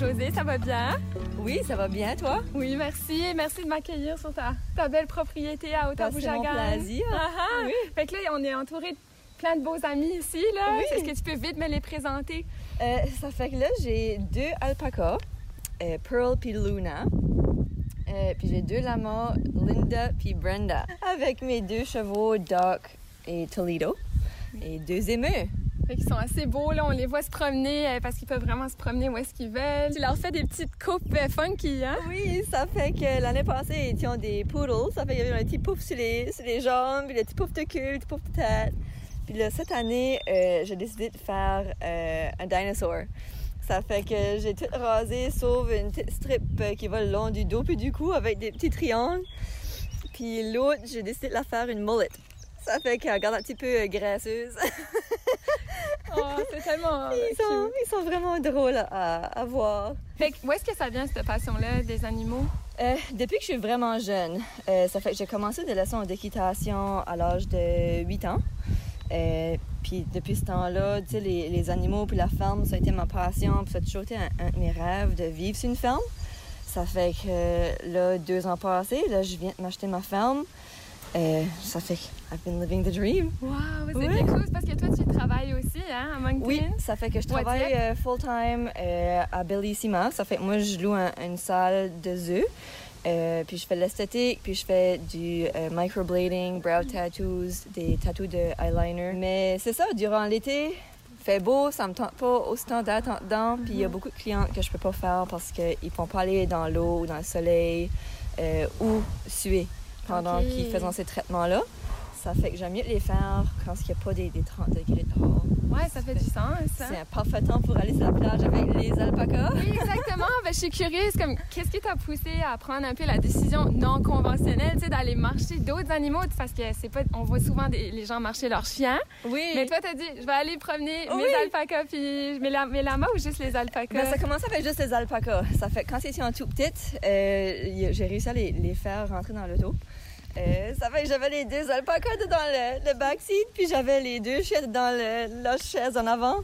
José, ça va bien? Oui, ça va bien, toi? Oui, merci. Merci de m'accueillir sur ta, ta belle propriété à Ottawa-Boujagan. Ben, c'est mon plaisir. Ah, ah. Oui. Fait que là, on est entouré de plein de beaux amis ici, là. Oui. Est-ce que tu peux vite me les présenter? Euh, ça fait que là, j'ai deux alpacas, euh, Pearl puis Luna. Euh, puis j'ai deux lamas, Linda puis Brenda. Avec mes deux chevaux, Doc et Toledo. Et deux émeus. Fait sont assez beaux, là. On les voit se promener euh, parce qu'ils peuvent vraiment se promener où est-ce qu'ils veulent. Tu leur fais des petites coupes euh, funky, hein? Oui, ça fait que l'année passée, ils étaient des poodles. Ça fait qu'il y avait un petit pouf sur les, sur les jambes, puis le petit pouf de queue, le petit pouf de tête. Puis là, cette année, euh, j'ai décidé de faire un dinosaure. Ça fait que j'ai tout rasé, sauf une petite strip qui va le long du dos puis du cou avec des petits triangles. Puis l'autre, j'ai décidé de la faire une mullet. Ça fait qu'elle regarde un petit peu graisseuse. Oh, c'est tellement Ils sont, cute. ils sont vraiment drôles à, à voir. Fait que où est-ce que ça vient, cette passion-là, des animaux? Euh, depuis que je suis vraiment jeune, euh, ça fait que j'ai commencé des leçons d'équitation à l'âge de 8 ans. Euh, puis depuis ce temps-là, tu sais, les, les animaux puis la ferme, ça a été ma passion. Puis ça a toujours été un, un de mes rêves de vivre sur une ferme. Ça fait que là, deux ans passés, là, je viens de m'acheter ma ferme. Euh, ça fait que I've been living the dream. Wow, c'est Oui. quelque chose parce que toi, tu travailles aussi, hein, à Moncton? Oui, ça fait que je travaille euh, full-time euh, à Bellissima. Ça fait que moi, je loue un- une salle de zoo. Euh, puis je fais de l'esthétique, puis je fais du euh, microblading, brow tattoos, des tattoos de eyeliner. Mais c'est ça, durant l'été, fait beau, ça me tente pas autant d'être dedans. Puis il y a beaucoup de clients que je peux pas faire parce qu'ils ne pas aller dans l'eau ou dans le soleil ou suer pendant qu'ils font ces traitements-là. Ça fait que j'aime mieux les faire quand il n'y a pas des, des 30 degrés dehors. Ouais, ça fait du sens, C'est ça. un parfait temps pour aller sur la plage avec les alpacas. Oui, exactement. Ben, je suis curieuse, comme, qu'est-ce qui t'a poussé à prendre un peu la décision non conventionnelle, tu sais, d'aller marcher d'autres animaux, parce que c'est pas, on voit souvent des, les gens marcher leurs chiens. Oui. Mais toi, t'as dit, je vais aller promener Oui. mes alpacas, puis mes, la- mes lamas ou juste les alpacas? Ben, ça commence avec juste les alpacas. Ça fait quand ils étaient en tout petites, euh, j'ai réussi à les, les faire rentrer dans l'auto. Euh, ça fait que j'avais les deux alpacas dans le, le backseat, puis j'avais les deux chiens dans le, la chaise en avant,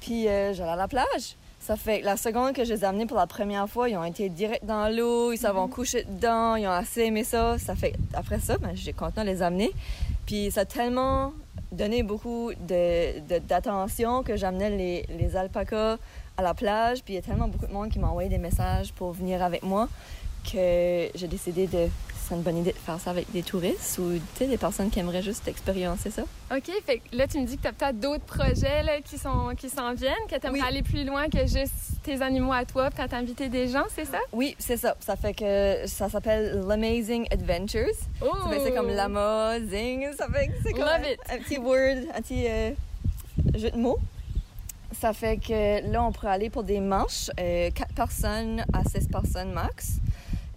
puis euh, j'allais à la plage. Ça fait que la seconde que je les ai amenés pour la première fois, ils ont été direct dans l'eau, ils s'en vont coucher dedans, ils ont assez aimé ça. Ça fait après ça, ben, j'ai content de les amener. Puis ça a tellement donné beaucoup de- de- d'attention que j'amenais les, les alpacas à la plage. Puis il y a tellement beaucoup de monde qui m'a envoyé des messages pour venir avec moi que j'ai décidé de. C'est une bonne idée de faire ça avec des touristes ou tu des personnes qui aimeraient juste expérimenter ça. OK, fait que là, tu me dis que t'as peut-être d'autres projets là, qui sont qui s'en viennent, que t'aimerais Oui. aller plus loin que juste tes animaux à toi, puis t'as invité des gens, c'est ça? Oui, c'est ça. Ça fait que ça s'appelle l'Amazing Adventures. Oh! C'est comme lama, zing. Ça fait que c'est comme un, it. un petit word, un petit euh, jeu de mots. Ça fait que là, on pourrait aller pour des manches, euh, 4 personnes à 6 personnes max.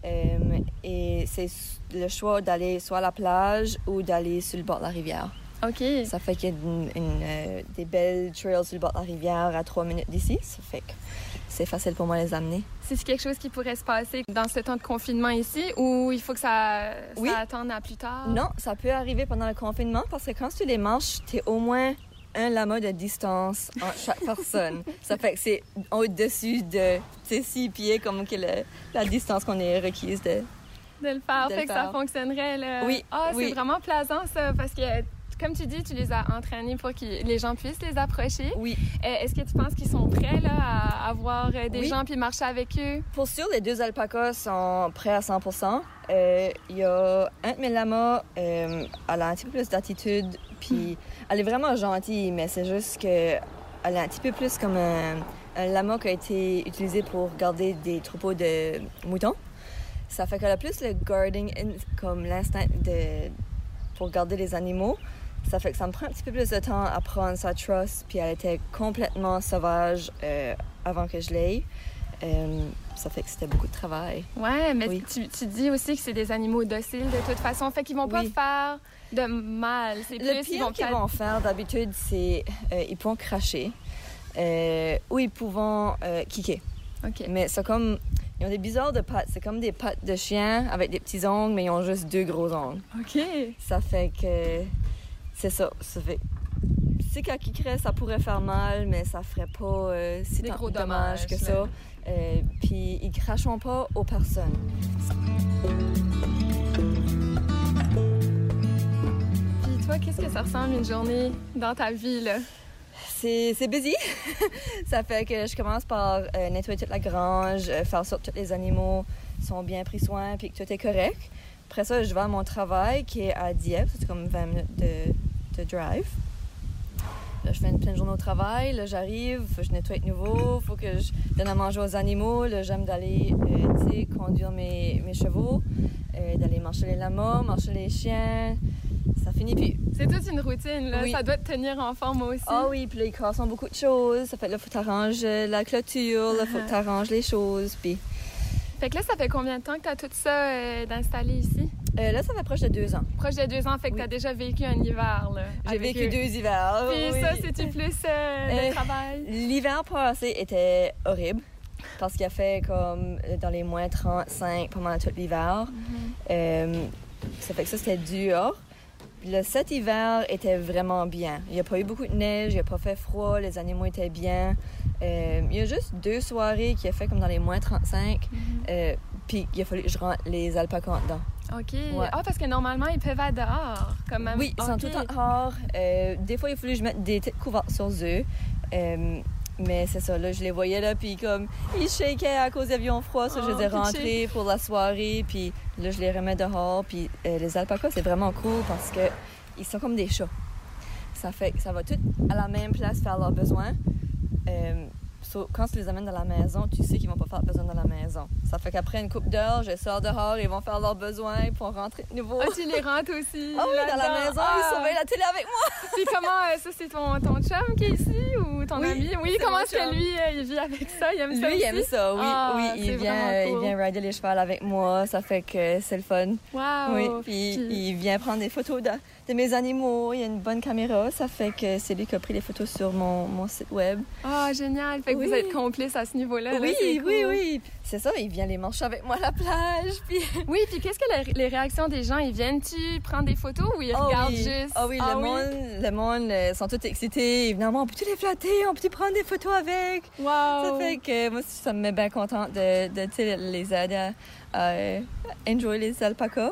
Euh, et c'est le choix d'aller soit à la plage ou d'aller sur le bord de la rivière. OK. Ça fait qu'il y a une- une, euh, des belles trails sur le bord de la rivière à 3 minutes d'ici. Ça fait que c'est facile pour moi de les amener. C'est quelque chose qui pourrait se passer dans ce temps de confinement ici ou il faut que ça, ça Oui. attende à plus tard? Non, ça peut arriver pendant le confinement parce que quand tu les manches, t'es au moins un lama de distance entre chaque personne. ça fait que c'est au-dessus de six pieds comme que le- la distance qu'on est requise de. De le faire, De fait le que ça fonctionnerait. Là. Oui, Ah, oui. c'est vraiment plaisant ça parce que, comme tu dis, tu les as entraînés pour que les gens puissent les approcher. Oui. Euh, Est-ce que tu penses qu'ils sont prêts là, à, à voir euh, des Oui. gens puis marcher avec eux? Pour sûr, les deux alpacas sont prêts à 100% Euh, Il y a un de mes lamas, euh, elle a un petit peu plus d'attitude, puis elle est vraiment gentille, mais c'est juste que elle est un petit peu plus comme un, un lama qui a été utilisé pour garder des troupeaux de moutons. Ça fait qu'elle a plus le guarding, in- comme l'instinct de pour garder les animaux. Ça fait que ça me prend un petit peu plus de temps à prendre sa trust, puis elle était complètement sauvage euh, avant que je l'aie. Euh, ça fait que c'était beaucoup de travail. Ouais, mais Oui. tu, tu dis aussi que c'est des animaux dociles de toute façon, fait qu'ils vont pas Oui. faire de mal. C'est Le plus, pire qu'ils vont faire d'habitude, c'est euh, ils pourront cracher euh, ou ils pourront kicker. OK. Mais c'est comme ils ont des bizarres de pattes. C'est comme des pattes de chien avec des petits ongles, mais ils ont juste deux gros ongles. OK. Ça fait que c'est ça. Ça fait c'est qu'à kickerait, ça pourrait faire mal, mais ça ferait pas euh, si Des gros dommages que ça. Euh, puis ils crachent pas aux personnes. Puis toi, qu'est-ce que ça ressemble une journée dans ta vie, là? C'est c'est busy. ça fait que je commence par euh, nettoyer toute la grange, euh, faire sûr que tous les animaux sont bien pris soin puis que tout est correct. Après ça, je vais à mon travail qui est à Dieppe, c'est comme 20 minutes de, drive. Là, je fais une pleine journée au travail. Là, j'arrive, faut que je nettoie de nouveau, faut que je donne à manger aux animaux. Là, j'aime d'aller, euh, conduire mes, mes chevaux, euh, d'aller marcher les lamas, marcher les chiens. Ça finit plus. C'est toute une routine, là. Oui. Ça doit te tenir en forme aussi. Ah oui, puis là, ils cassent beaucoup de choses. Ça fait là, faut t'arranges euh, la clôture, là, faut que t'arranges les choses. Puis Fait que là, ça fait combien de temps que tu as tout ça euh, d'installer ici? Euh, là, ça m'approche de deux ans. Proche de deux ans, fait que Oui. tu as déjà vécu un hiver, là. J'ai vécu eux. deux hivers. Puis oui. ça, c'est-tu plus euh, le Euh, travail? L'hiver passé était horrible parce qu'il a fait comme euh, dans les moins 35 pendant tout l'hiver. Euh, ça fait que ça, c'était dur. Puis le cet hiver était vraiment bien. Il n'y a pas eu beaucoup de neige, il n'a pas fait froid, les animaux étaient bien. Il y a juste deux soirées qui a fait comme dans les moins 35. euh, puis il a fallu que je rentre les alpacas dedans. OK. Ouais. Ah, parce que normalement, ils peuvent être dehors. Comme même. Oui, ils sont tout temps dehors. Euh, des fois, il a fallu que je mette des petites couvertes sur eux. Euh, mais c'est ça, là, je les voyais là, puis comme, ils shakaient à cause d'avions froids, ça, je Oh, les ai pitché. rentrés pour la soirée, puis là, je les remets dehors, puis euh, les alpacas, c'est vraiment cool parce que ils sont comme des chats. Ça fait que ça va tout à la même place faire leurs besoins. So, quand tu les amènes dans la maison, tu sais qu'ils vont pas faire besoin dans la maison. Ça fait qu'après une coupe d'heures, je sors dehors, ils vont faire leurs besoins pour rentrer de nouveau. Ah, tu les rentres aussi. Ah oui, dans la maison, Ah. ils surveillent la télé avec moi. Puis comment, euh, ça, c'est ton, ton chum qui est ici ou ton Oui, ami? Oui, comment est-ce que lui, euh, il vit avec ça? Il aime ça Lui, il aime ça, oui. Ah, oui, il vient, euh, cool. il vient rider les chevaux avec moi. Ça fait que c'est le fun. Wow! oui, puis Puis- il vient prendre des photos de, de mes animaux. Il a une bonne caméra. Ça fait que c'est lui qui a pris les photos sur mon, mon site web. Ah, génial! Fait que vous Oui. êtes complices à ce niveau-là. là, oui, oui, cool. oui. C'est ça, il vient les marcher avec moi à la plage. Puis... Oui, puis qu'est-ce que les, les réactions des gens? Ils viennent-tu prendre des photos ou ils Ah regardent oui. juste? Ah oui, le monde, le monde euh, sont tous excités. Évidemment, on peut-tu les flatter? On peut-tu prendre des photos avec? Wow! Ça fait que moi, ça me met bien contente de, de les aider à, à, enjoy les alpacas.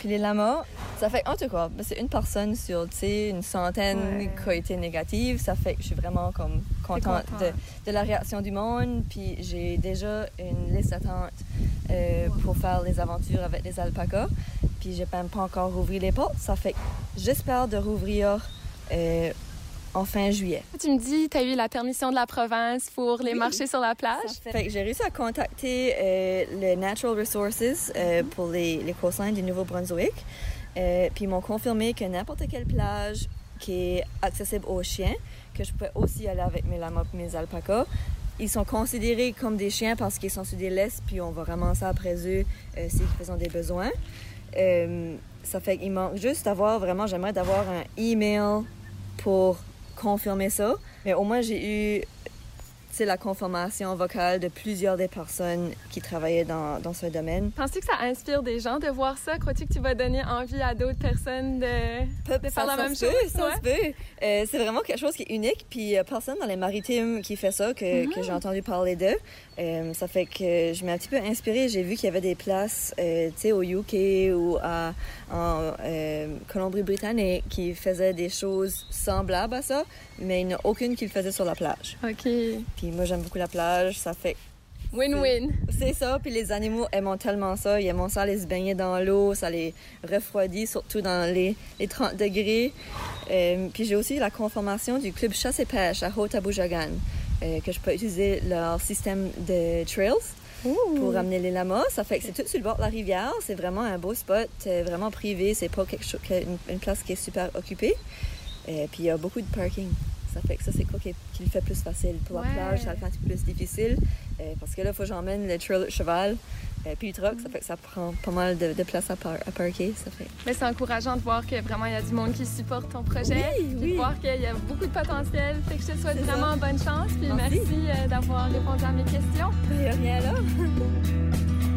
Puis les lamas, ça fait en tout cas, ben, c'est une personne sur une centaine Ouais. qui a été négative. Ça fait que je suis vraiment comme contente content. de, de la réaction du monde. Puis j'ai déjà une liste d'attente euh, pour faire les aventures avec les alpacas. Puis j'ai même pas encore ouvert les portes. Ça fait que j'espère de rouvrir euh, en fin juillet. Tu me dis, tu as eu la permission de la province pour les Oui. marcher sur la plage? Fait que j'ai réussi à contacter euh, le Natural Resources euh, pour les, les coastlines du Nouveau-Brunswick. Euh, puis ils m'ont confirmé que n'importe quelle plage qui est accessible aux chiens, que je peux aussi aller avec mes lamas et mes alpacas, ils sont considérés comme des chiens parce qu'ils sont sur des laisses, puis on va ramasser après eux euh, s'ils ont des besoins. Euh, ça fait qu'il manque juste d'avoir vraiment, j'aimerais d'avoir un email pour confirmer ça. Mais au moins, j'ai eu c'est la confirmation vocale de plusieurs des personnes qui travaillaient dans, dans ce domaine. Penses-tu que ça inspire des gens de voir ça? Crois-tu que tu vas donner envie à d'autres personnes de... Peu- faire la même se chose, ça se peut. Euh, c'est vraiment quelque chose qui est unique. Puis a personne dans les maritimes qui fait ça, que, Mm-hmm. que j'ai entendu parler d'eux. Euh, ça fait que je m'ai un petit peu inspirée. J'ai vu qu'il y avait des places, euh, tu sais, au UK ou à, en euh, Colombie-Britannique qui faisaient des choses semblables à ça, mais il n'y en a aucune qui le faisait sur la plage. OK. Puis moi, j'aime beaucoup la plage. Ça fait Win-win. C'est ça, puis les animaux aiment tellement ça. Ils aiment ça aller se baigner dans l'eau, ça les refroidit, surtout dans les, les 30 degrés. Euh, puis j'ai aussi la confirmation du club chasse et pêche à Haute-Aboujagan, euh, que je peux utiliser leur système de trails pour ramener les lamas. Ça fait que c'est tout sur le bord de la rivière. C'est vraiment un beau spot, euh, vraiment privé. C'est pas quelque chose, une, une place qui est super occupée. Euh, puis il y a beaucoup de parking. Ça fait que ça, c'est quoi qui, qui le fait plus facile? Pour la plage, ça le fait un petit peu plus difficile. euh, parce que là, il faut que j'emmène le trail de cheval. euh, puis le truck, ça fait que ça prend pas mal de, de place à, par- à parker. Ça fait. Mais c'est encourageant de voir que vraiment il y a du monde qui supporte ton projet. Oui, puis oui. de voir qu'il y a beaucoup de potentiel. Fait que je te souhaite ça. vraiment bonne chance. Puis merci, Merci. euh, d'avoir répondu à mes questions. Il n'y a rien là.